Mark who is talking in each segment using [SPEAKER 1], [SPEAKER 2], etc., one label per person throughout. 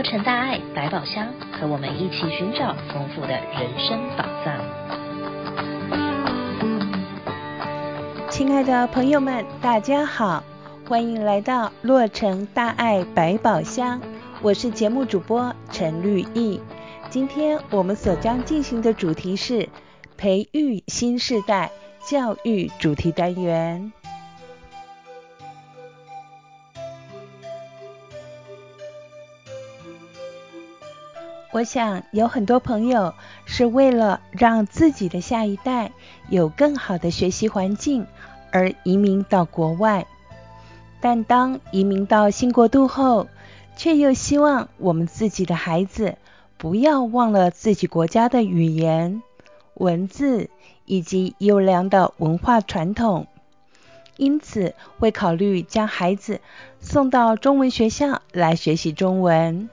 [SPEAKER 1] 洛城大爱百宝箱，和我们一起寻找丰富的人生宝藏。
[SPEAKER 2] 亲爱的朋友们，大家好，欢迎来到洛城大爱百宝箱，我是节目主播陈绿意。今天我们所将进行的主题是培育新世代教育主题单元。我想有很多朋友是为了让自己的下一代有更好的学习环境而移民到国外，但当移民到新国度后，却又希望我们自己的孩子不要忘了自己国家的语言、文字以及优良的文化传统，因此会考虑将孩子送到中文学校来学习中文。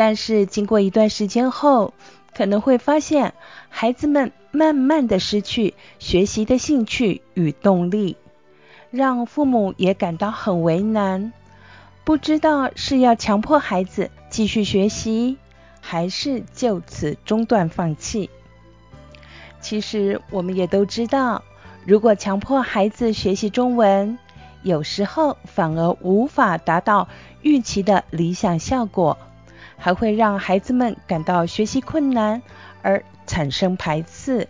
[SPEAKER 2] 但是经过一段时间后，可能会发现孩子们慢慢的失去学习的兴趣与动力，让父母也感到很为难，不知道是要强迫孩子继续学习，还是就此中断放弃。其实我们也都知道，如果强迫孩子学习中文，有时候反而无法达到预期的理想效果。还会让孩子们感到学习困难而产生排斥。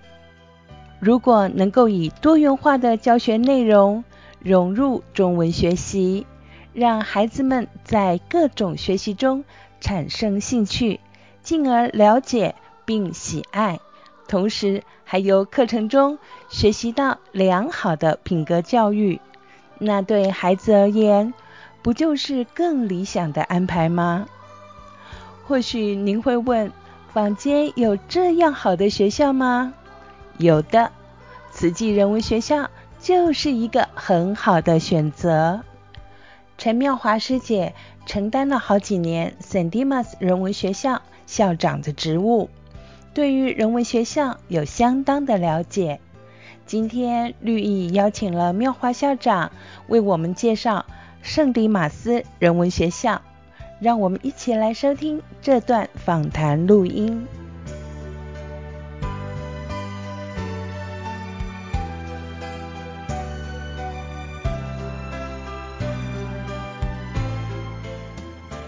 [SPEAKER 2] 如果能够以多元化的教学内容融入中文学习，让孩子们在各种学习中产生兴趣，进而了解并喜爱，同时还由课程中学习到良好的品格教育，那对孩子而言，不就是更理想的安排吗？或许您会问，坊间有这样好的学校吗？有的，慈济人文学校就是一个很好的选择。陈妙华师姐承担了好几年圣迪玛斯人文学校校长的职务，对于人文学校有相当的了解。今天绿意邀请了妙华校长为我们介绍圣迪马斯人文学校。让我们一起来收听这段访谈录音。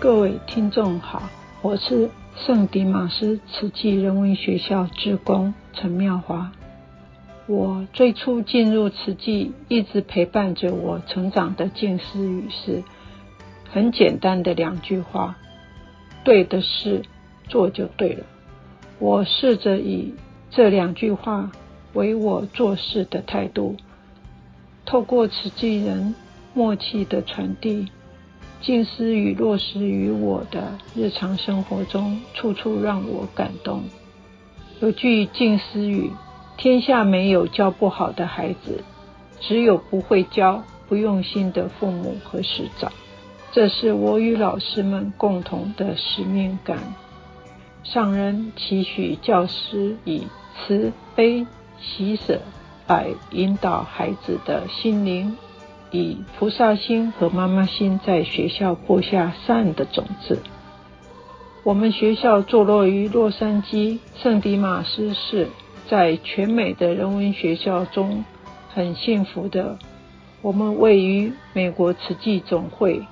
[SPEAKER 3] 各位听众好，我是圣迪玛斯慈济人文学校志工陈妙华。我最初进入慈济，一直陪伴着我成长的静思语是。很简单的两句话，对的事做就对了。我试着以这两句话为我做事的态度，透过慈济人默契的传递，静思语落实于我的日常生活中，处处让我感动。有句静思语：天下没有教不好的孩子，只有不会教、不用心的父母和师长。这是我与老师们共同的使命感。上人期许教师以慈悲喜舍来引导孩子的心灵，以菩萨心和妈妈心在学校播下善的种子。我们学校坐落于洛杉矶圣迪玛斯市，在全美的人文学校中很幸福的。我们位于美国慈济总会。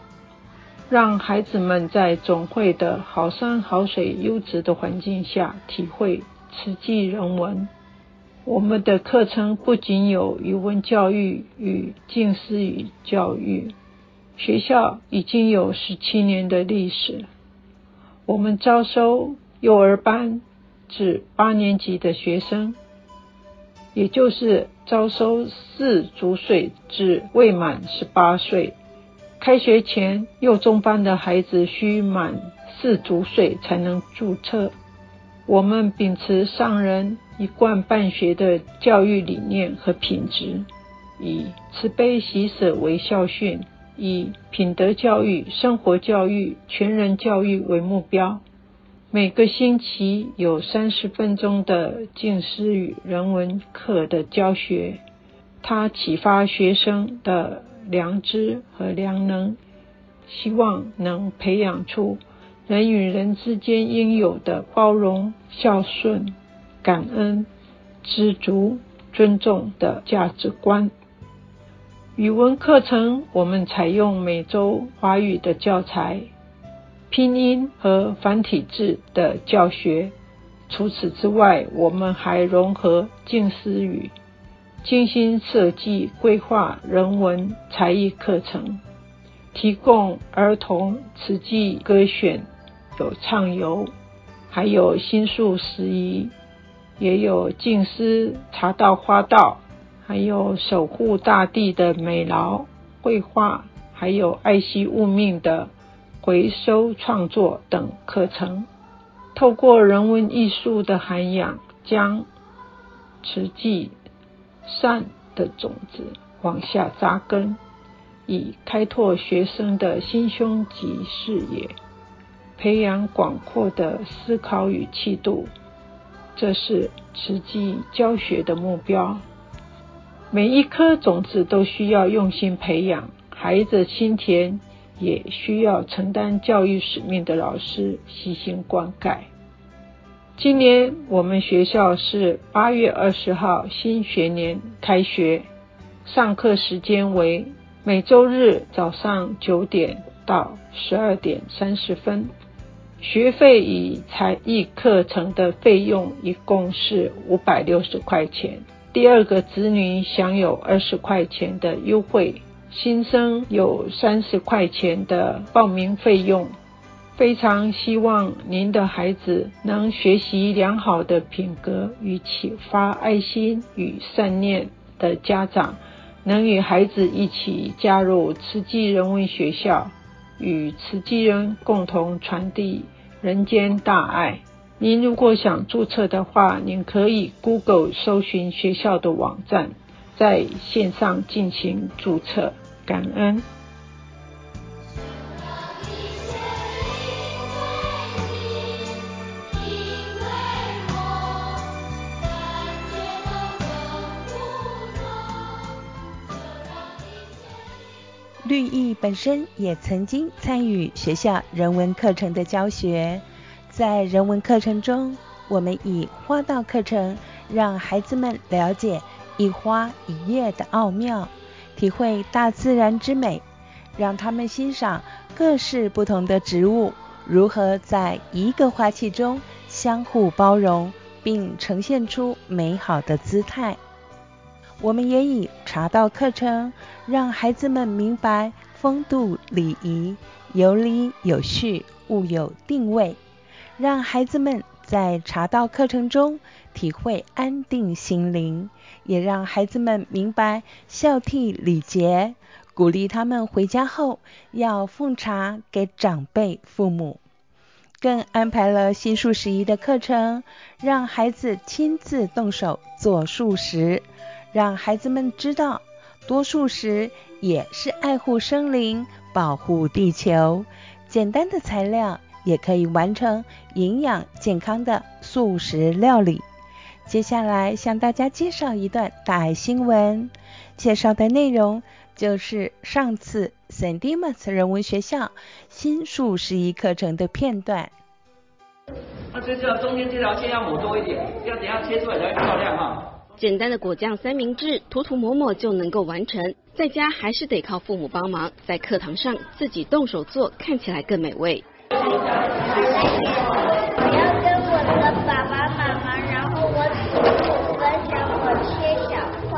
[SPEAKER 3] 让孩子们在总会的好山好水、优质的环境下体会慈济人文。我们的课程不仅有语文教育与近思语教育，学校已经有十七年的历史。我们招收幼儿班至八年级的学生，也就是招收四足岁至未满十八岁。开学前，幼中班的孩子需满四足岁才能注册。我们秉持上人一贯办学的教育理念和品质，以慈悲喜舍为校训，以品德教育、生活教育、全人教育为目标。每个星期有三十分钟的静思语人文课的教学，它启发学生的良知和良能，希望能培养出人与人之间应有的包容、孝顺、感恩、知足、尊重的价值观。语文课程，我们采用每周华语的教材、拼音和繁体字的教学。除此之外，我们还融合近思语，精心设计规划人文才艺课程，提供儿童词记歌选，有畅游，还有心术时宜，也有静思茶道花道，还有守护大地的美劳绘画，还有爱惜物命的回收创作等课程。透过人文艺术的涵养，将慈济善的种子往下扎根，以开拓学生的心胸及视野，培养广阔的思考与气度。这是慈济教学的目标。每一颗种子都需要用心培养，孩子心田也需要承担教育使命的老师悉心灌溉。今年我们学校是八月二十号新学年开学，上课时间为每周日早上九点到十二点三十分。学费与才艺课程的费用一共是五百六十块钱，第二个子女享有二十块钱的优惠，新生有三十块钱的报名费用。非常希望您的孩子能学习良好的品格与启发爱心与善念的家长，能与孩子一起加入慈济人文学校，与慈济人共同传递人间大爱。您如果想注册的话，您可以 Google 搜寻学校的网站，在线上进行注册。感恩。
[SPEAKER 2] 绿意本身也曾经参与学校人文课程的教学，在人文课程中，我们以花道课程让孩子们了解一花一叶的奥妙，体会大自然之美，让他们欣赏各式不同的植物如何在一个花器中相互包容，并呈现出美好的姿态。我们也以茶道课程，让孩子们明白风度礼仪，有理有序，物有定位，让孩子们在茶道课程中体会安定心灵，也让孩子们明白孝悌礼节，鼓励他们回家后要奉茶给长辈父母，更安排了心术时宜的课程，让孩子亲自动手做素食。让孩子们知道，多数食也是爱护生灵、保护地球。简单的材料也可以完成营养健康的素食料理。接下来向大家介绍一段大爱新闻，介绍的内容就是上次圣迪马斯人文学校心术时宜课程的片段。
[SPEAKER 4] 那这条中间这条线要抹多一点，要等下切出来才会漂亮哈。
[SPEAKER 5] 简单的果酱三明治，涂涂抹抹就能够完成。在家还是得靠父母帮忙，在课堂上自己动手做，看起来更美味。我要
[SPEAKER 6] 跟我的爸爸妈妈，然后我我分享我切小块。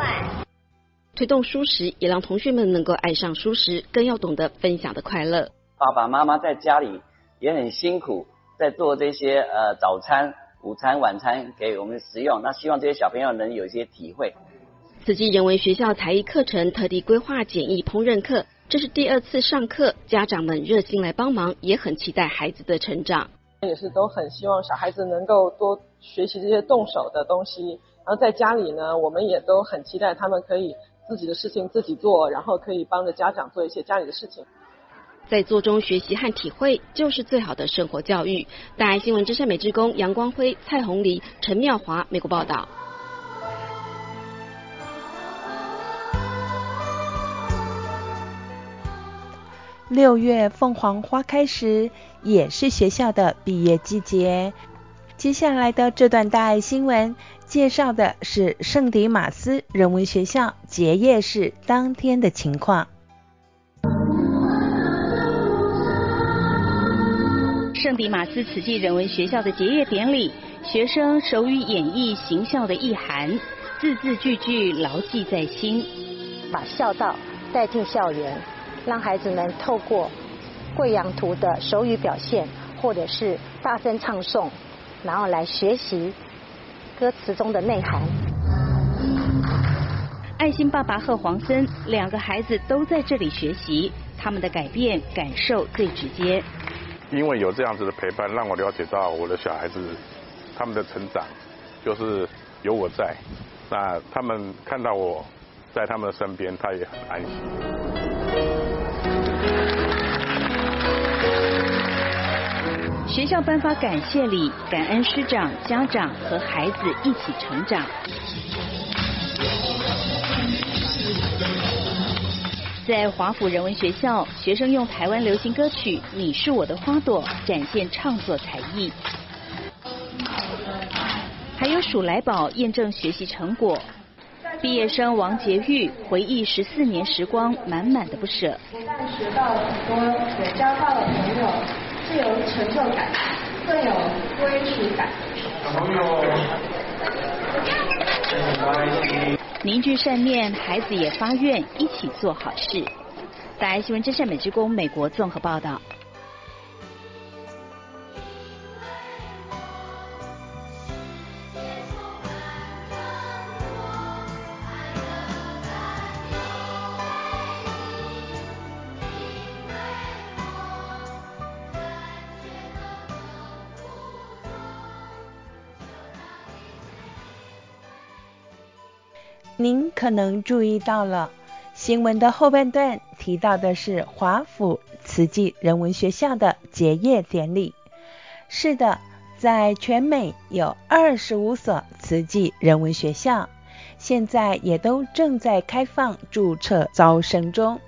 [SPEAKER 5] 推动蔬食，也让同学们能够爱上蔬食，更要懂得分享的快乐。
[SPEAKER 4] 爸爸妈妈在家里也很辛苦，在做这些呃早餐。午餐、晚餐给我们食用，那希望这些小朋友能有一些体会。
[SPEAKER 5] 慈济人文学校才艺课程特地规划简易烹饪课，这是第二次上课，家长们热心来帮忙，也很期待孩子的成长。
[SPEAKER 7] 也是都很希望小孩子能够多学习这些动手的东西，然后在家里呢，我们也都很期待他们可以自己的事情自己做，然后可以帮着家长做一些家里的事情。
[SPEAKER 5] 在做中学习和体会，就是最好的生活教育。大爱新闻之声美之工杨光辉、蔡红黎、陈妙华，美国报道。
[SPEAKER 2] 六月凤凰花开时，也是学校的毕业季节。接下来的这段大爱新闻，介绍的是圣迪马斯人文学校结业式当天的情况。
[SPEAKER 1] 圣迪马斯慈济人文学校的结业典礼，学生手语演绎行孝的意涵，字字句句牢记在心，
[SPEAKER 8] 把孝道带进校园，让孩子们透过贵阳图的手语表现，或者是大声唱诵。然后来学习歌词中的内涵。
[SPEAKER 1] 爱心爸爸和黄森两个孩子都在这里学习，他们的改变感受最直接。
[SPEAKER 9] 因为有这样子的陪伴，让我了解到我的小孩子他们的成长，就是有我在，那他们看到我在他们的身边，他也很安心。
[SPEAKER 1] 学校颁发感谢礼，感恩师长、家长和孩子一起成长。在华府人文学校，学生用台湾流行歌曲《你是我的花朵》展现创作才艺，还有数来宝验证学习成果。毕业生王洁玉回忆十四年时光，满满的不舍。
[SPEAKER 10] 不但学到了很多，也交到了朋友。更有成就感，更有归属感。
[SPEAKER 1] 凝聚善念，孩子也发愿一起做好事。在新闻真善美之宫美国综合报道。
[SPEAKER 2] 您可能注意到了，新闻的后半段提到的是华府慈济人文学校的结业典礼。是的，在全美有二十五所慈济人文学校，现在也都正在开放注册招生中。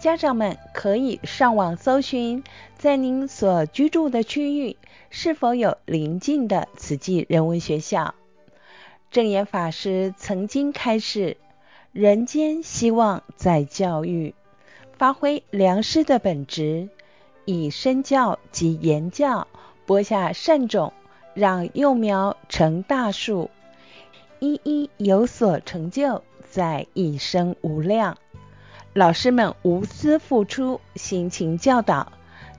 [SPEAKER 2] 家长们可以上网搜寻，在您所居住的区域是否有邻近的慈济人文学校。证严法师曾经开示：人间希望在教育，发挥良师的本质，以身教及言教播下善种，让幼苗成大树，一一有所成就，在一生无量。老师们无私付出，辛勤教导，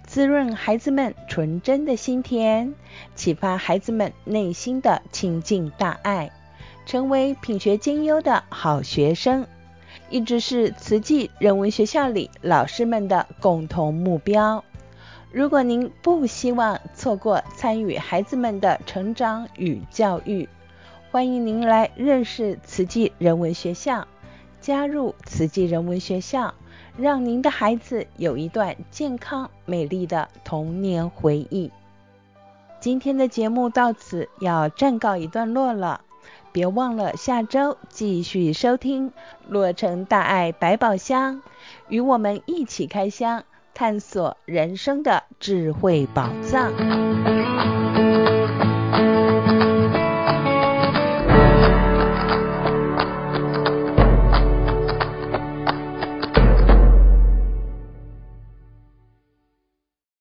[SPEAKER 2] 滋润孩子们纯真的心田，启发孩子们内心的清净大爱。成为品学兼优的好学生，一直是慈济人文学校里老师们的共同目标。如果您不希望错过参与孩子们的成长与教育，欢迎您来认识慈济人文学校，加入慈济人文学校，让您的孩子有一段健康美丽的童年回忆。今天的节目到此要暂告一段落了。别忘了下周继续收听洛城大爱百宝箱，与我们一起开箱，探索人生的智慧宝藏。